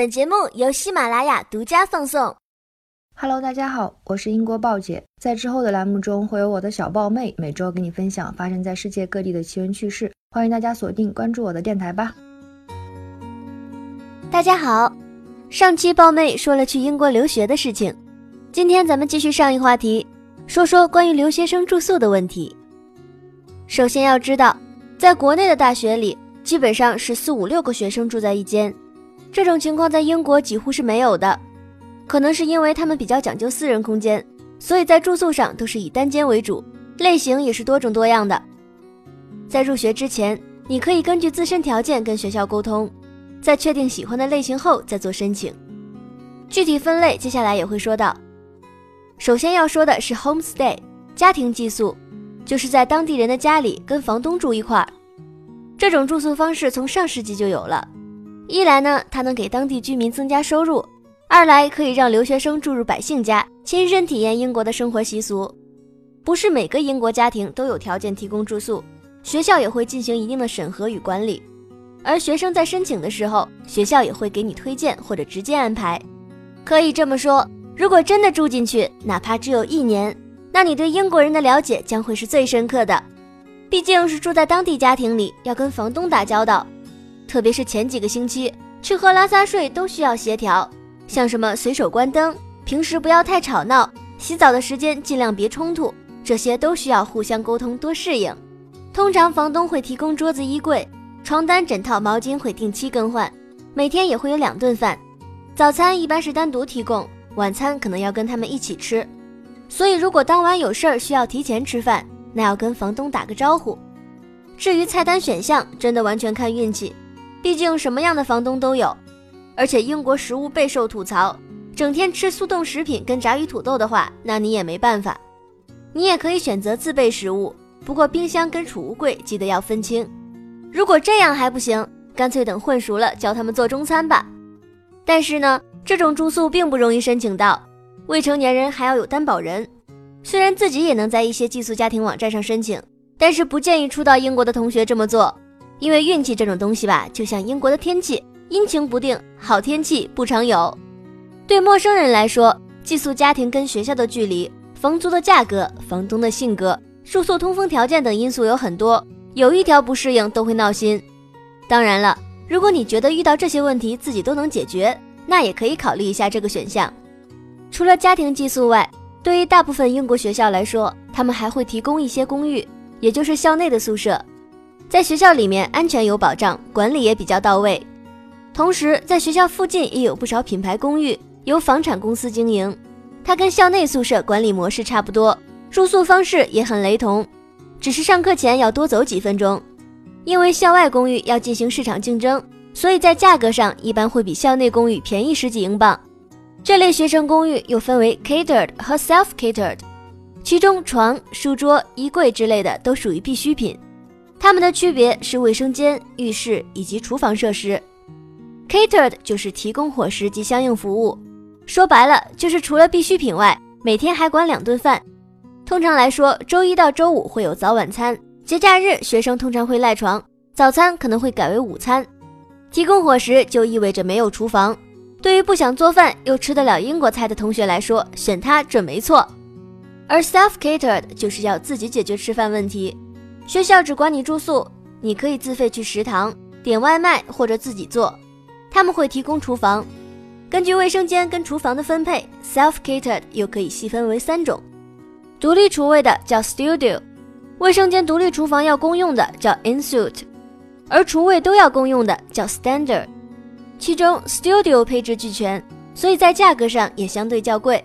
本节目由喜马拉雅独家放送。Hello，大家好，我是英国豹姐。在之后的栏目中，会有我的小豹妹每周给你分享发生在世界各地的奇闻趣事。欢迎大家锁定关注我的电台吧。大家好，上期豹妹说了去英国留学的事情，今天咱们继续上一话题，说说关于留学生住宿的问题。首先要知道，在国内的大学里，基本上是四五六个学生住在一间。这种情况在英国几乎是没有的，可能是因为他们比较讲究私人空间，所以在住宿上都是以单间为主，类型也是多种多样的。在入学之前，你可以根据自身条件跟学校沟通，在确定喜欢的类型后再做申请。具体分类接下来也会说到。首先要说的是 homestay 家庭寄宿，就是在当地人的家里跟房东住一块儿。这种住宿方式从上世纪就有了。一来呢，它能给当地居民增加收入；二来可以让留学生住入百姓家，亲身体验英国的生活习俗。不是每个英国家庭都有条件提供住宿，学校也会进行一定的审核与管理。而学生在申请的时候，学校也会给你推荐或者直接安排。可以这么说，如果真的住进去，哪怕只有一年，那你对英国人的了解将会是最深刻的。毕竟是住在当地家庭里，要跟房东打交道。特别是前几个星期，吃喝拉撒睡都需要协调，像什么随手关灯、平时不要太吵闹、洗澡的时间尽量别冲突，这些都需要互相沟通，多适应。通常房东会提供桌子、衣柜、床单、枕套、毛巾，会定期更换，每天也会有两顿饭，早餐一般是单独提供，晚餐可能要跟他们一起吃。所以如果当晚有事儿需要提前吃饭，那要跟房东打个招呼。至于菜单选项，真的完全看运气。毕竟什么样的房东都有，而且英国食物备受吐槽，整天吃速冻食品跟炸鱼土豆的话，那你也没办法。你也可以选择自备食物，不过冰箱跟储物柜记得要分清。如果这样还不行，干脆等混熟了教他们做中餐吧。但是呢，这种住宿并不容易申请到，未成年人还要有担保人。虽然自己也能在一些寄宿家庭网站上申请，但是不建议初到英国的同学这么做。因为运气这种东西吧，就像英国的天气，阴晴不定，好天气不常有。对陌生人来说，寄宿家庭跟学校的距离、房租的价格、房东的性格、住宿通风条件等因素有很多，有一条不适应都会闹心。当然了，如果你觉得遇到这些问题自己都能解决，那也可以考虑一下这个选项。除了家庭寄宿外，对于大部分英国学校来说，他们还会提供一些公寓，也就是校内的宿舍。在学校里面安全有保障，管理也比较到位。同时，在学校附近也有不少品牌公寓，由房产公司经营。它跟校内宿舍管理模式差不多，住宿方式也很雷同，只是上课前要多走几分钟。因为校外公寓要进行市场竞争，所以在价格上一般会比校内公寓便宜十几英镑。这类学生公寓又分为 catered 和 self catered，其中床、书桌、衣柜之类的都属于必需品。它们的区别是卫生间、浴室以及厨房设施。Catered 就是提供伙食及相应服务，说白了就是除了必需品外，每天还管两顿饭。通常来说，周一到周五会有早晚餐，节假日学生通常会赖床，早餐可能会改为午餐。提供伙食就意味着没有厨房，对于不想做饭又吃得了英国菜的同学来说，选它准没错。而 Self Catered 就是要自己解决吃饭问题。学校只管你住宿，你可以自费去食堂点外卖或者自己做。他们会提供厨房，根据卫生间跟厨房的分配，self-catered 又可以细分为三种：独立厨卫的叫 studio，卫生间独立厨房要公用的叫 in suite，而厨卫都要公用的叫 standard。其中 studio 配置俱全，所以在价格上也相对较贵。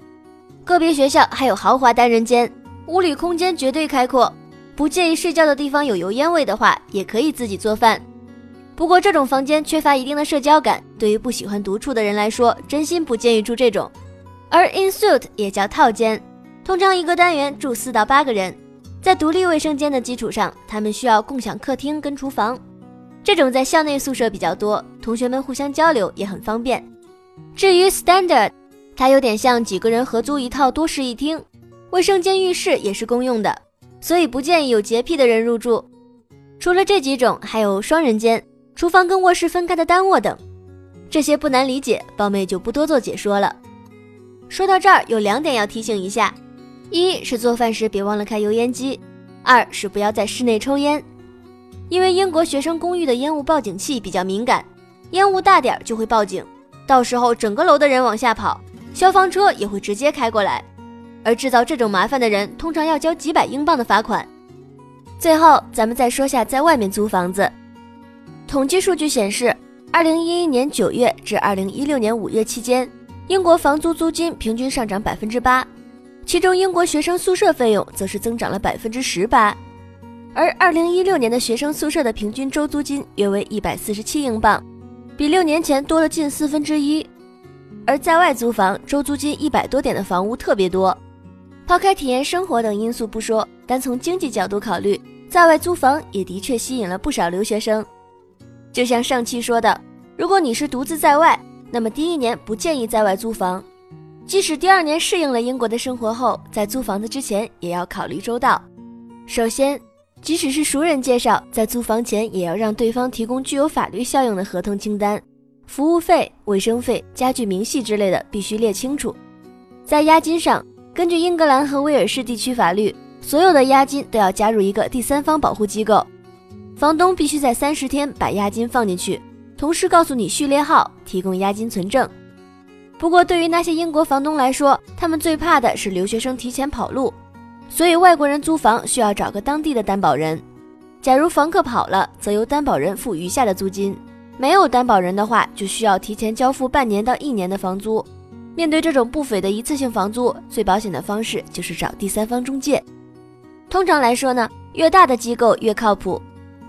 个别学校还有豪华单人间，屋里空间绝对开阔。不介意睡觉的地方有油烟味的话，也可以自己做饭。不过这种房间缺乏一定的社交感，对于不喜欢独处的人来说，真心不建议住这种。而 in suite 也叫套间，通常一个单元住四到八个人，在独立卫生间的基础上，他们需要共享客厅跟厨房。这种在校内宿舍比较多，同学们互相交流也很方便。至于 standard，它有点像几个人合租一套多室一厅，卫生间、浴室也是公用的。所以不建议有洁癖的人入住。除了这几种，还有双人间、厨房跟卧室分开的单卧等。这些不难理解，豹妹就不多做解说了。说到这儿，有两点要提醒一下：一是做饭时别忘了开油烟机；二是不要在室内抽烟，因为英国学生公寓的烟雾报警器比较敏感，烟雾大点就会报警，到时候整个楼的人往下跑，消防车也会直接开过来，而制造这种麻烦的人通常要交几百英镑的罚款。最后，咱们再说下在外面租房子。统计数据显示，二零一一年九月至二零一六年五月期间，英国房租租金平均上涨百分之八，其中英国学生宿舍费用则是增长了百分之十八。而二零一六年的学生宿舍的平均周租金约为一百四十七英镑，比六年前多了近四分之一。而在外租房，周租金一百多点的房屋特别多。抛开体验生活等因素不说，单从经济角度考虑，在外租房也的确吸引了不少留学生。就像上期说的，如果你是独自在外，那么第一年不建议在外租房。即使第二年适应了英国的生活后，在租房子之前也要考虑周到。首先，即使是熟人介绍，在租房前也要让对方提供具有法律效应的合同清单，服务费、卫生费、家具明细之类的必须列清楚。在押金上。根据英格兰和威尔士地区法律，所有的押金都要加入一个第三方保护机构，房东必须在三十天把押金放进去，同时告诉你序列号，提供押金存证。不过，对于那些英国房东来说，他们最怕的是留学生提前跑路，所以外国人租房需要找个当地的担保人。假如房客跑了，则由担保人付余下的租金；没有担保人的话，就需要提前交付半年到一年的房租。面对这种不菲的一次性房租，最保险的方式就是找第三方中介。通常来说呢，越大的机构越靠谱。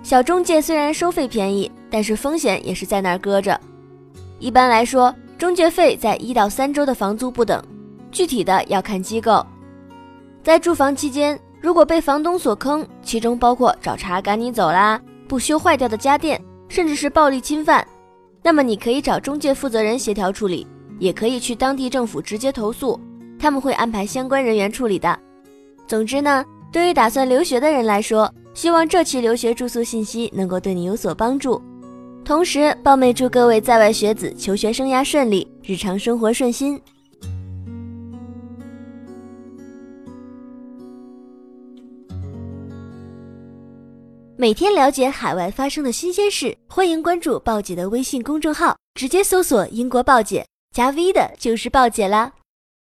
小中介虽然收费便宜，但是风险也是在那儿搁着。一般来说，中介费在一到三周的房租不等，具体的要看机构。在住房期间，如果被房东所坑，其中包括找茬赶你走啦、不修坏掉的家电，甚至是暴力侵犯，那么你可以找中介负责人协调处理。也可以去当地政府直接投诉，他们会安排相关人员处理的。总之呢，对于打算留学的人来说，希望这期留学住宿信息能够对你有所帮助。同时，豹妹祝各位在外学子求学生涯顺利，日常生活顺心。每天了解海外发生的新鲜事，欢迎关注豹姐的微信公众号，直接搜索“英国豹姐”。加 V 的就是豹姐啦。